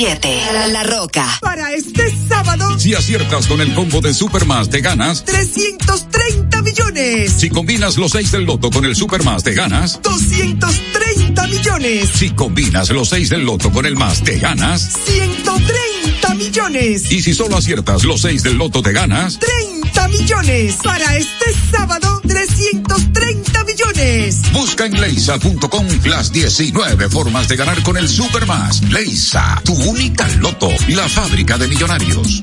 7. La Roca. Para este sábado, si aciertas con el combo de Supermas, te ganas 330 millones. Si combinas los 6 del loto con el Supermas, te ganas 230 millones. Si combinas los 6 del loto con el más, te ganas 130 millones. Y si solo aciertas los 6 del loto, te ganas 30 millones. Para este sábado, 330 millones. Busca en leisa.com las 19 formas de ganar con el Supermas. Leisa, tu única loto, la fábrica de millonarios.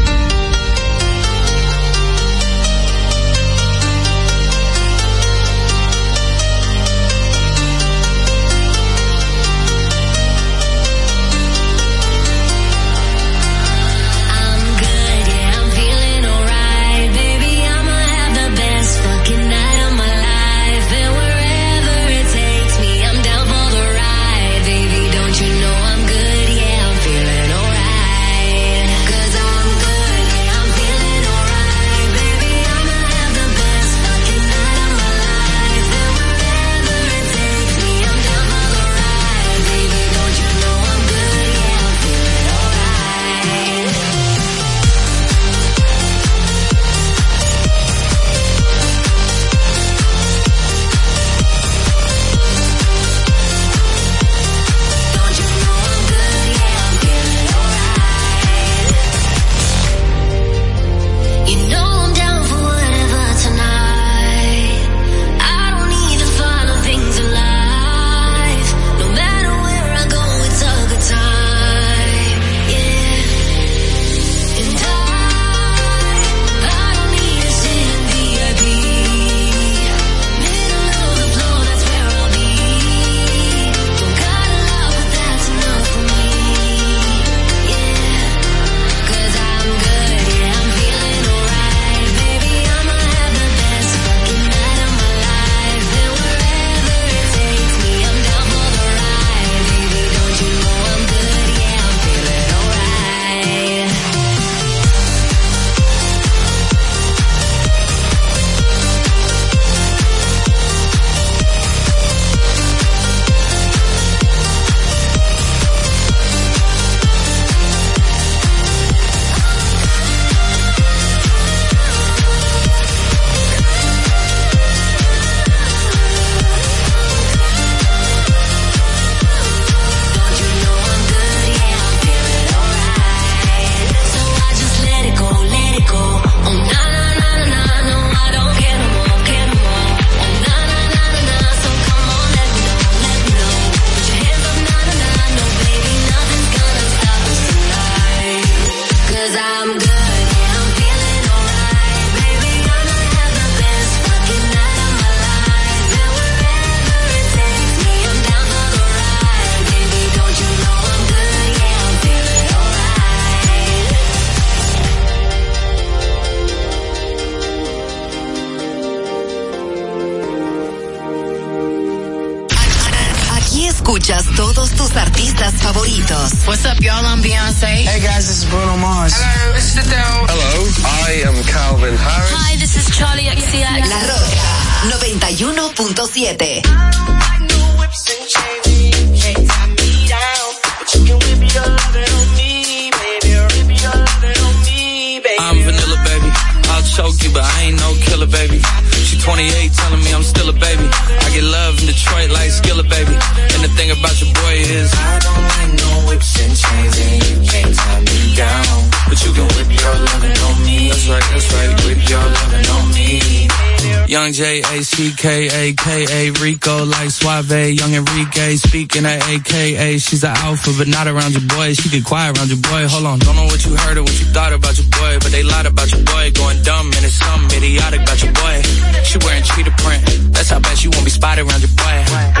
A C K A K A Rico like Suave, Young Enrique speaking at AKA. She's an alpha, but not around your boy. She get quiet around your boy. Hold on, don't know what you heard or what you thought about your boy, but they lied about your boy. Going dumb and it's something idiotic about your boy. She wearing cheetah print. That's how bad she won't be spotted around your boy.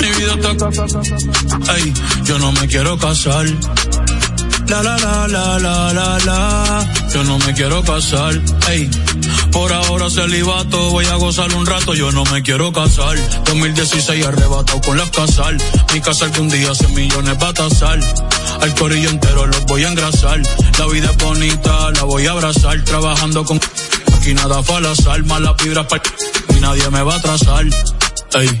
Mi vida está. Ey, yo no me quiero casar. La la la la la la la. Yo no me quiero casar. Ey, por ahora celibato, voy a gozar un rato. Yo no me quiero casar. 2016 arrebatado con las casal. Mi casa que un día 100 millones va a tasar. Al corillo entero los voy a engrasar. La vida es bonita, la voy a abrazar. Trabajando con. Aquí nada fue al azar. Malas vibras para. Y nadie me va a atrasar. Ey,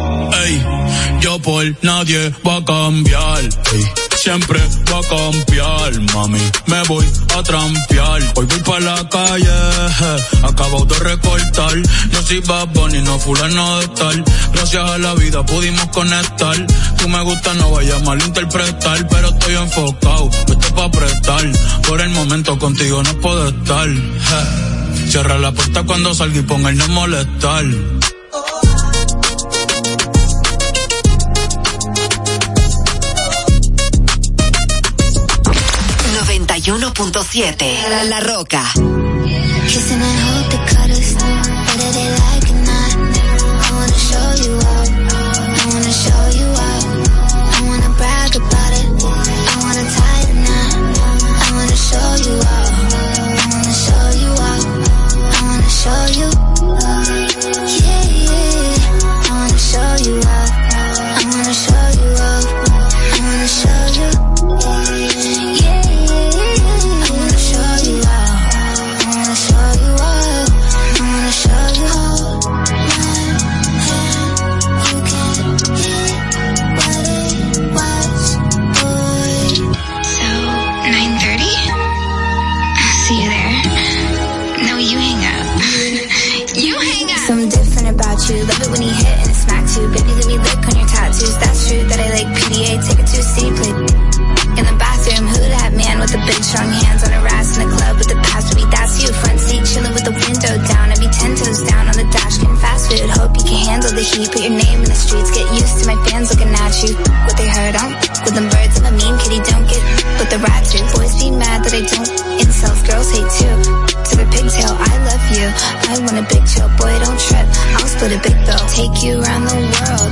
Yo por nadie va a cambiar. Siempre va a cambiar, mami. Me voy a trampear. Hoy voy para la calle, acabo de recortar. No soy Bad Bunny, no fulano de tal. Gracias a la vida pudimos conectar. Tú me gusta, no vayas a malinterpretar. Pero estoy enfocado, esto es pa' apretar. Por el momento contigo no puedo estar. Cierra la puerta cuando salga y ponga el no molestar. 91.7. La Roca. You put your name in the streets, get used to my fans looking at you. What they heard, I don't with them birds. I'm a mean kitty, don't get with the rats. Boys be mad that I don't. Incels, girls hate too. To the pigtail, I love you. I want a big chill, boy, don't trip. I'll split a big bill. Take you around the world.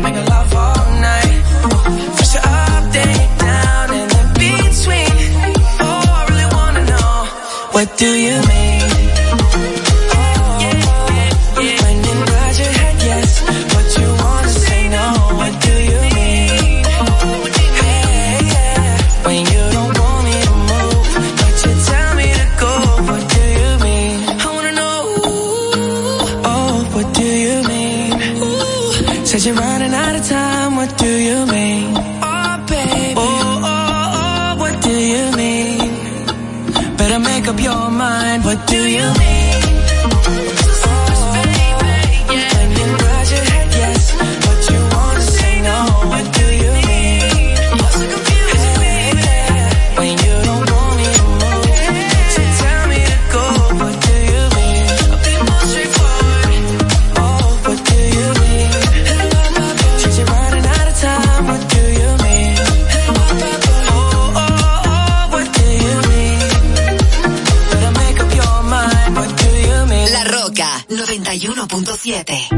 love all night. Up, down, and in between. Oh, I really wanna know, what do you mean? 7.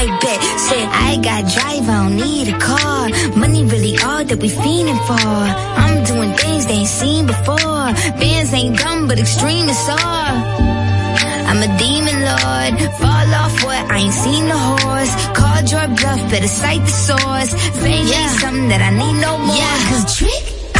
I bet. Said I got drive, I don't need a car. Money really all that we fiending for. I'm doing things they ain't seen before. Bands ain't dumb, but extreme is all. I'm a demon lord. Fall off what? I ain't seen the horse. Called your bluff, better cite the source. Fame yeah. ain't something that I need no more. Yeah, cause trick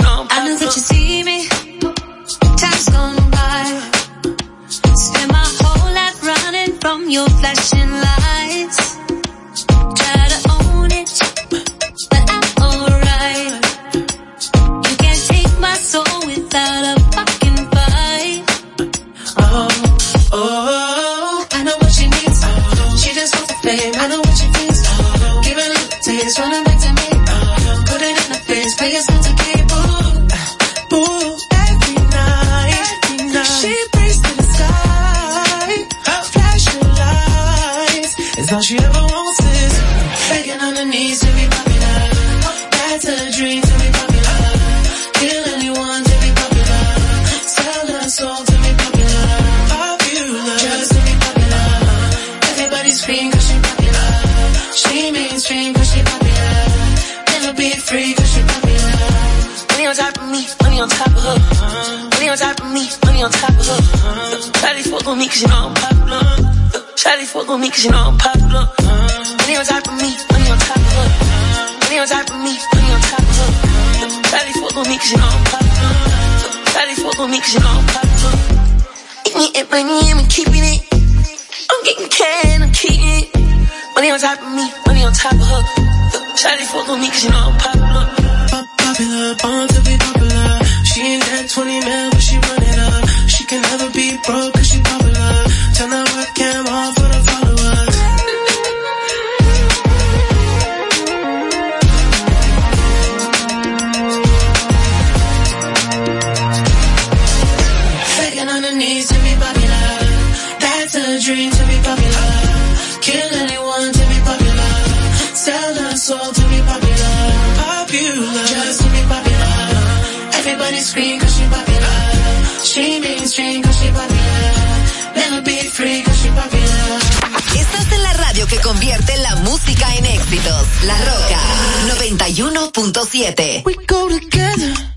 action. Música en éxitos. La Roca 91.7.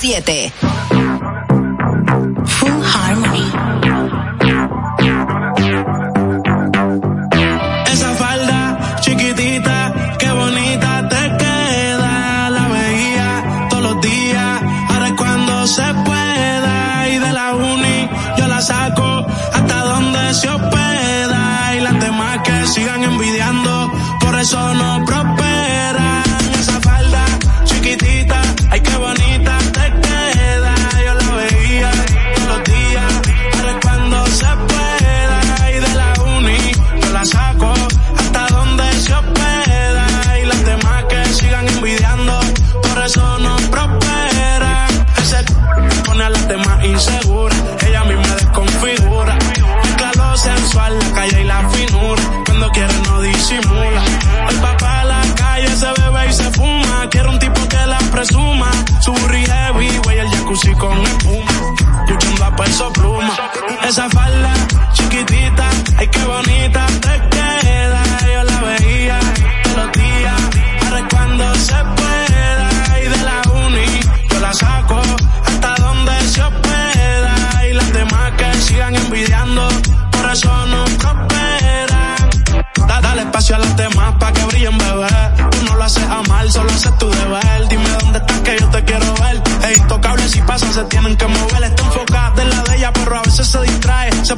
91.7.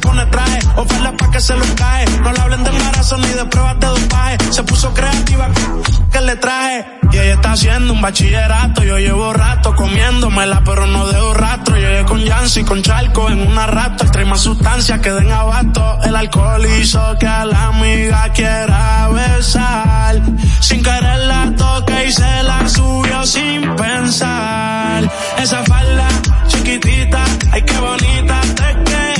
pone traje, oferta pa' que se lo cae. No le hablen de embarazo ni de pruebas de dopaje. Se puso creativa que le traje. Y ella está haciendo un bachillerato. Yo llevo rato comiéndomela, pero no dejo rastro. Yo llegué con Yancy, con Charco en una rato. Extrae más sustancias que den abasto. El alcohol hizo que a la amiga quiera besar. Sin querer la toque y se la subió sin pensar. Esa falda chiquitita, ay qué bonita te queda.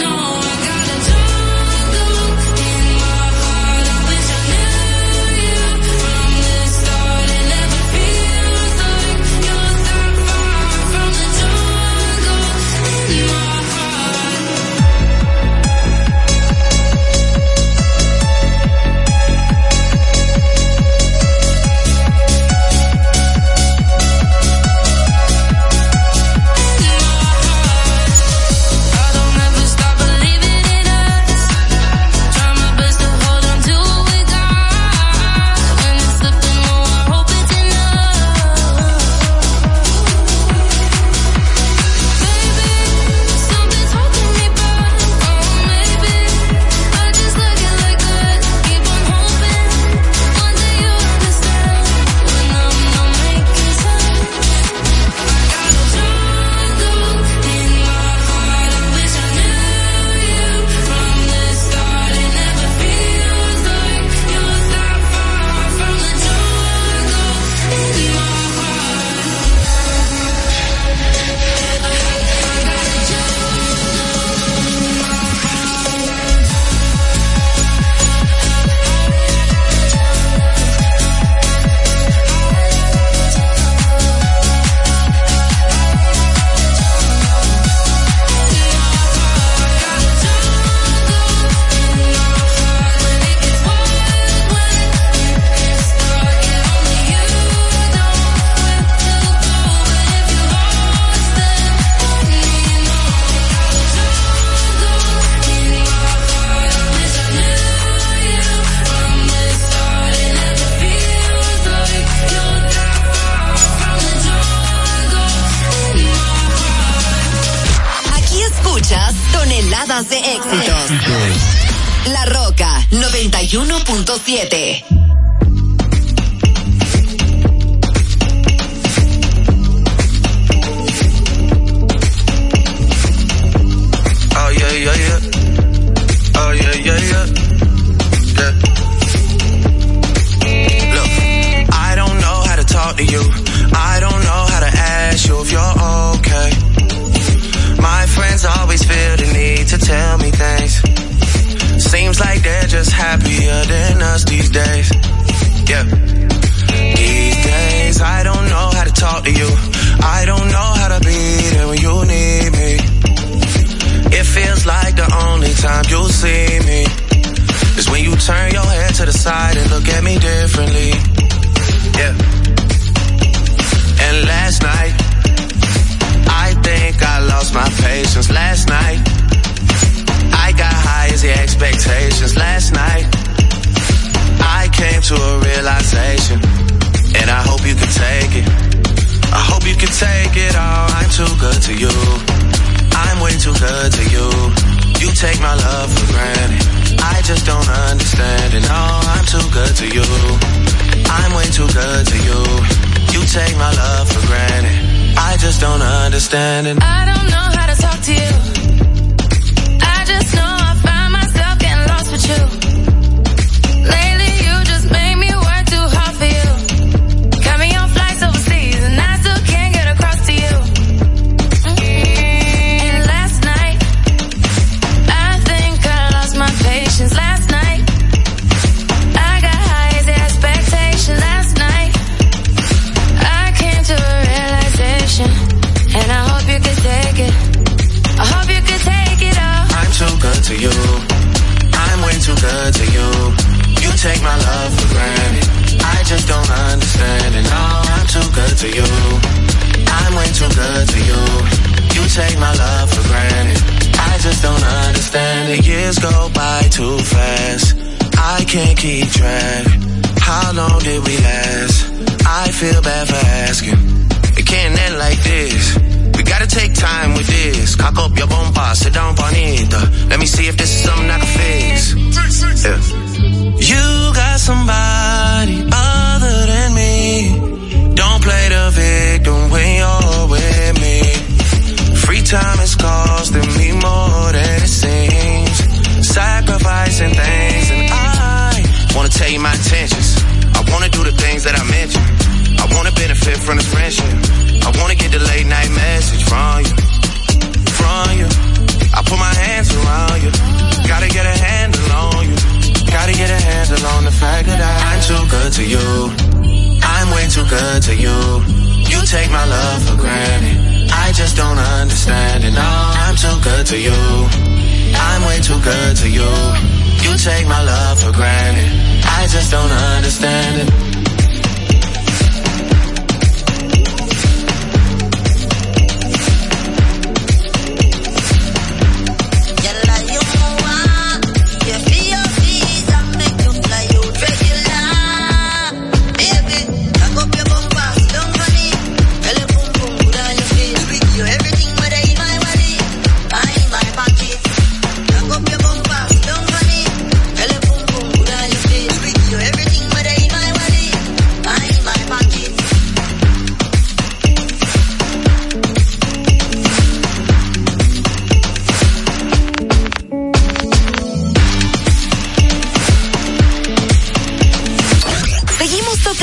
No. toneladas de éxitos. La Roca 91.7 these days. Yeah. These days, I don't know how to talk to you. I don't know how to be there when you need me. It feels like the only time you see me is when you turn your head to the side and look at me differently. Yeah. And last night, I think I lost my patience. Last night, I got high as the expectations. Last night, Came to a realization, and I hope you can take it. I hope you can take it all. I'm too good to you. I'm way too good to you. You take my love for granted. I just don't understand it. No, I'm too good to you. I'm way too good to you. You take my love for granted. I just don't understand it. I don't know how to talk to you. I just know I find myself getting lost with you. To you. I'm way too good to you. You take my love for granted. I just don't understand it. Years go by too fast. I can't keep track. How long did we last? I feel bad for asking. It can't end like this. We gotta take time with this. Cock up your bumper, sit down bonita. Let me see if this is something I can fix. Yeah. You got somebody other than me. Victim when you're with me. Free time is costing me more than it seems. Sacrificing things and I wanna tell you my intentions. I wanna do the things that I mentioned. I wanna benefit from this friendship. I wanna get the late night message from you. From you. I put my hands around you. Gotta get a handle on you. Gotta get a handle on the fact that I'm too good to you. I'm way too good to you. You take my love for granted. I just don't understand it. No, I'm too good to you. I'm way too good to you. You take my love for granted. I just don't understand it.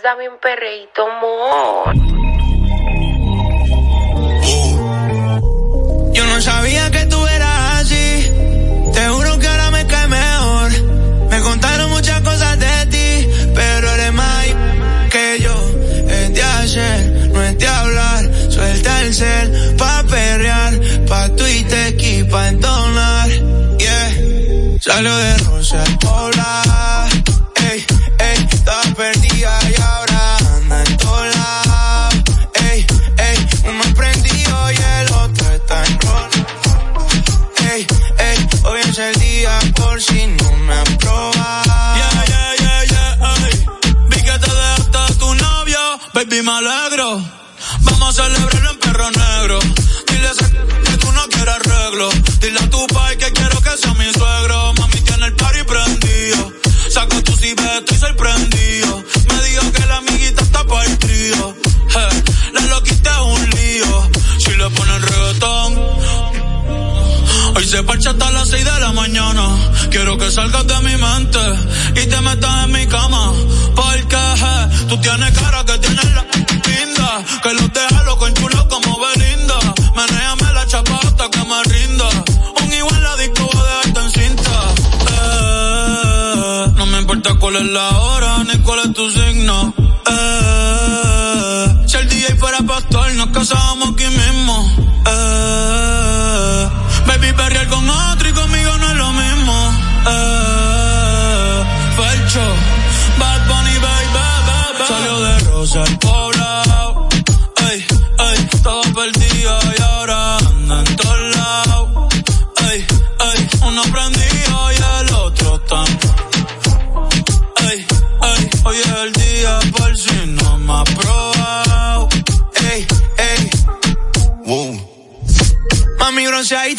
Is that mean?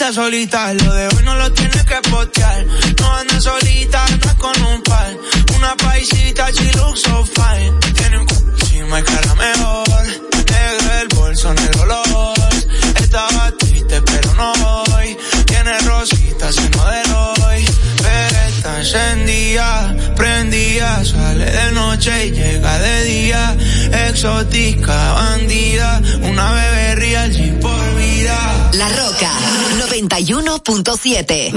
solita, solita. Lo de hoy no lo tienes que postear. No andas solita, andas con un par. Una paisita, she looks fine. Tiene un encima y cara mejor. Negro el bolso, negro el olor. Estaba triste, pero no hoy. Tiene rositas seno de hoy. Pero está encendida, prendida. Sale de noche y llega de día. Exótica, bandida. Una bebé real, por vida. La Roca. 91.7.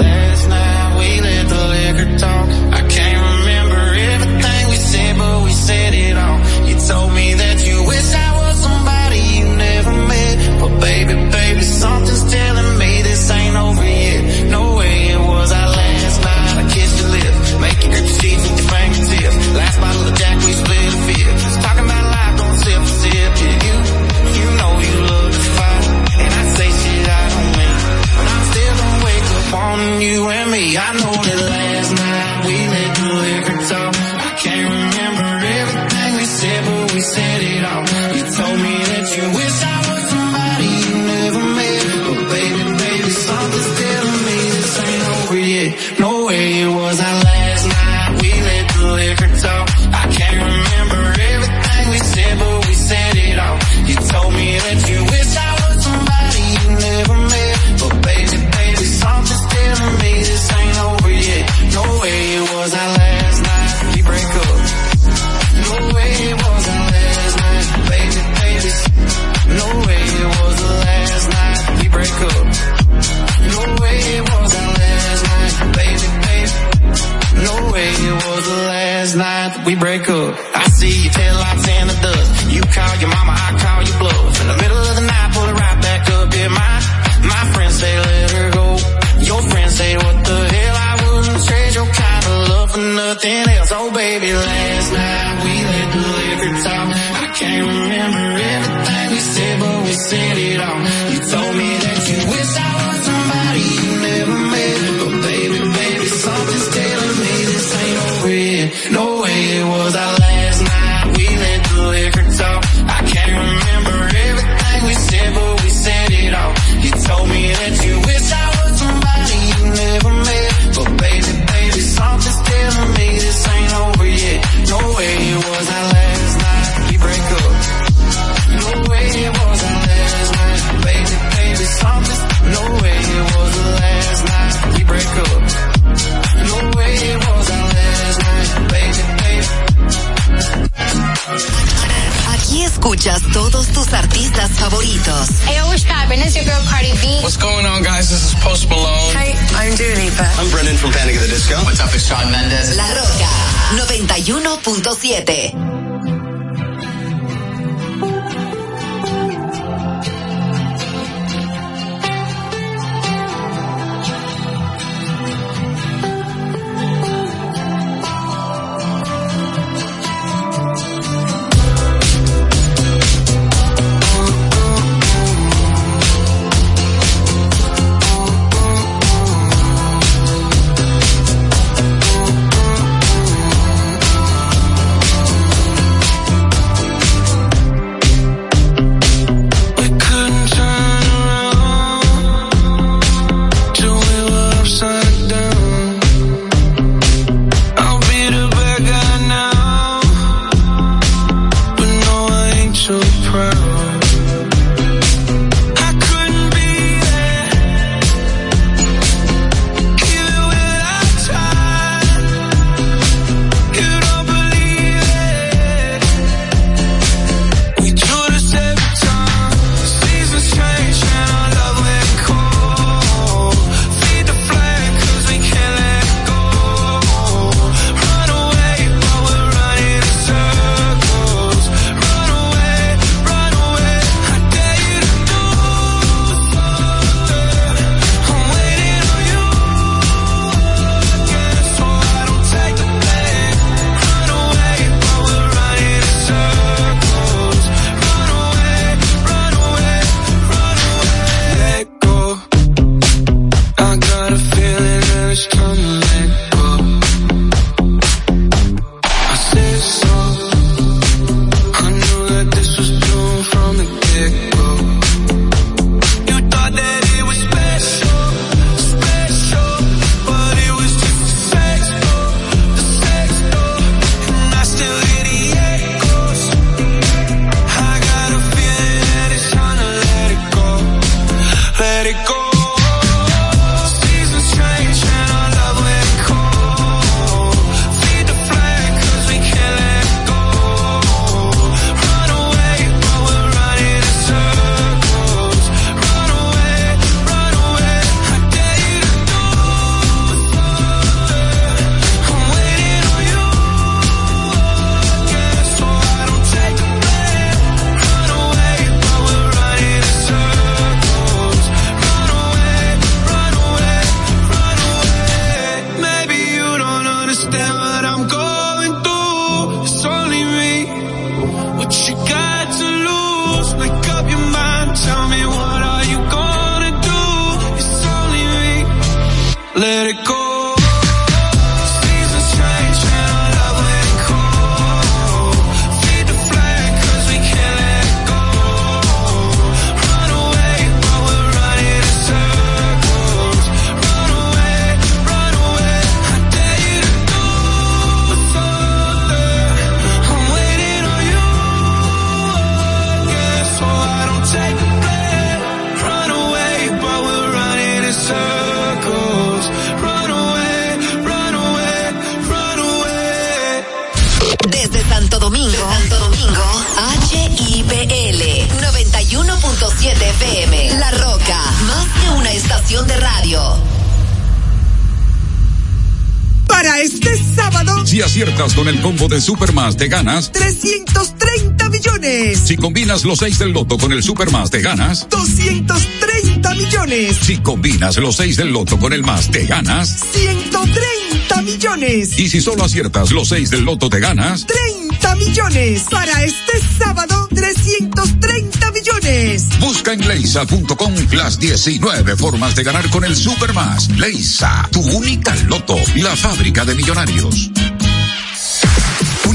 sábado. Si aciertas con el combo de Supermas, te ganas 330 millones. Si combinas los 6 del loto con el Supermas, te ganas 230 millones. Si combinas los 6 del loto con el más, te ganas 130 millones. Y si solo aciertas los 6 del loto, te ganas 30 millones. Para este sábado, 330 millones. Busca en leisa.com las 19 formas de ganar con el Supermas. Leisa, tu única loto, la fábrica de millonarios.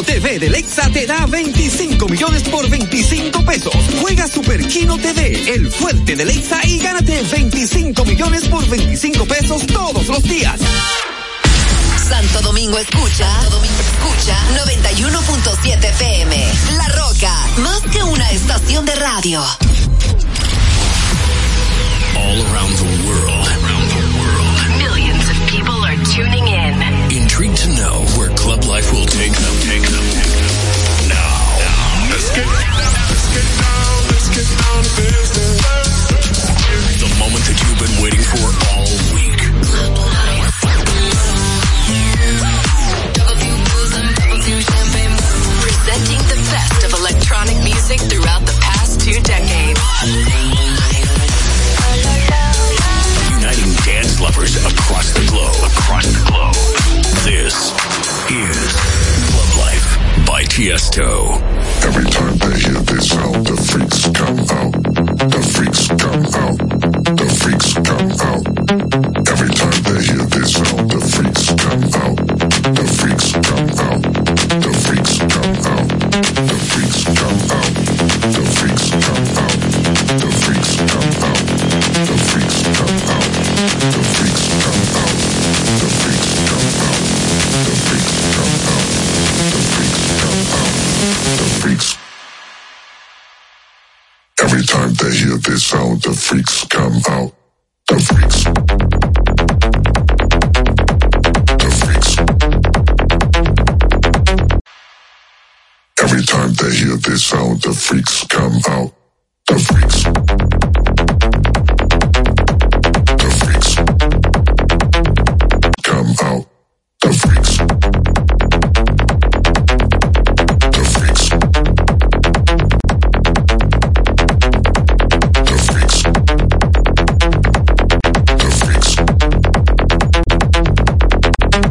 Kino TV de Lexa te da 25 millones por 25 pesos. Juega Super Kino TV, el fuerte de Lexa y gánate 25 millones por 25 pesos todos los días. Santo Domingo escucha, Santo Domingo escucha 91.7 FM. La Roca, más que una estación de radio. All around the world. Club life will take them. Take them. Take them. Now, let's get let's get down, let's get down to business. The moment that you've been waiting for all week. Presenting the best of electronic music throughout the past two decades. Uniting dance lovers across the globe. Across the globe. This is Life by Tiesto. Every time they hear this sound, the freaks come out. The freaks come out.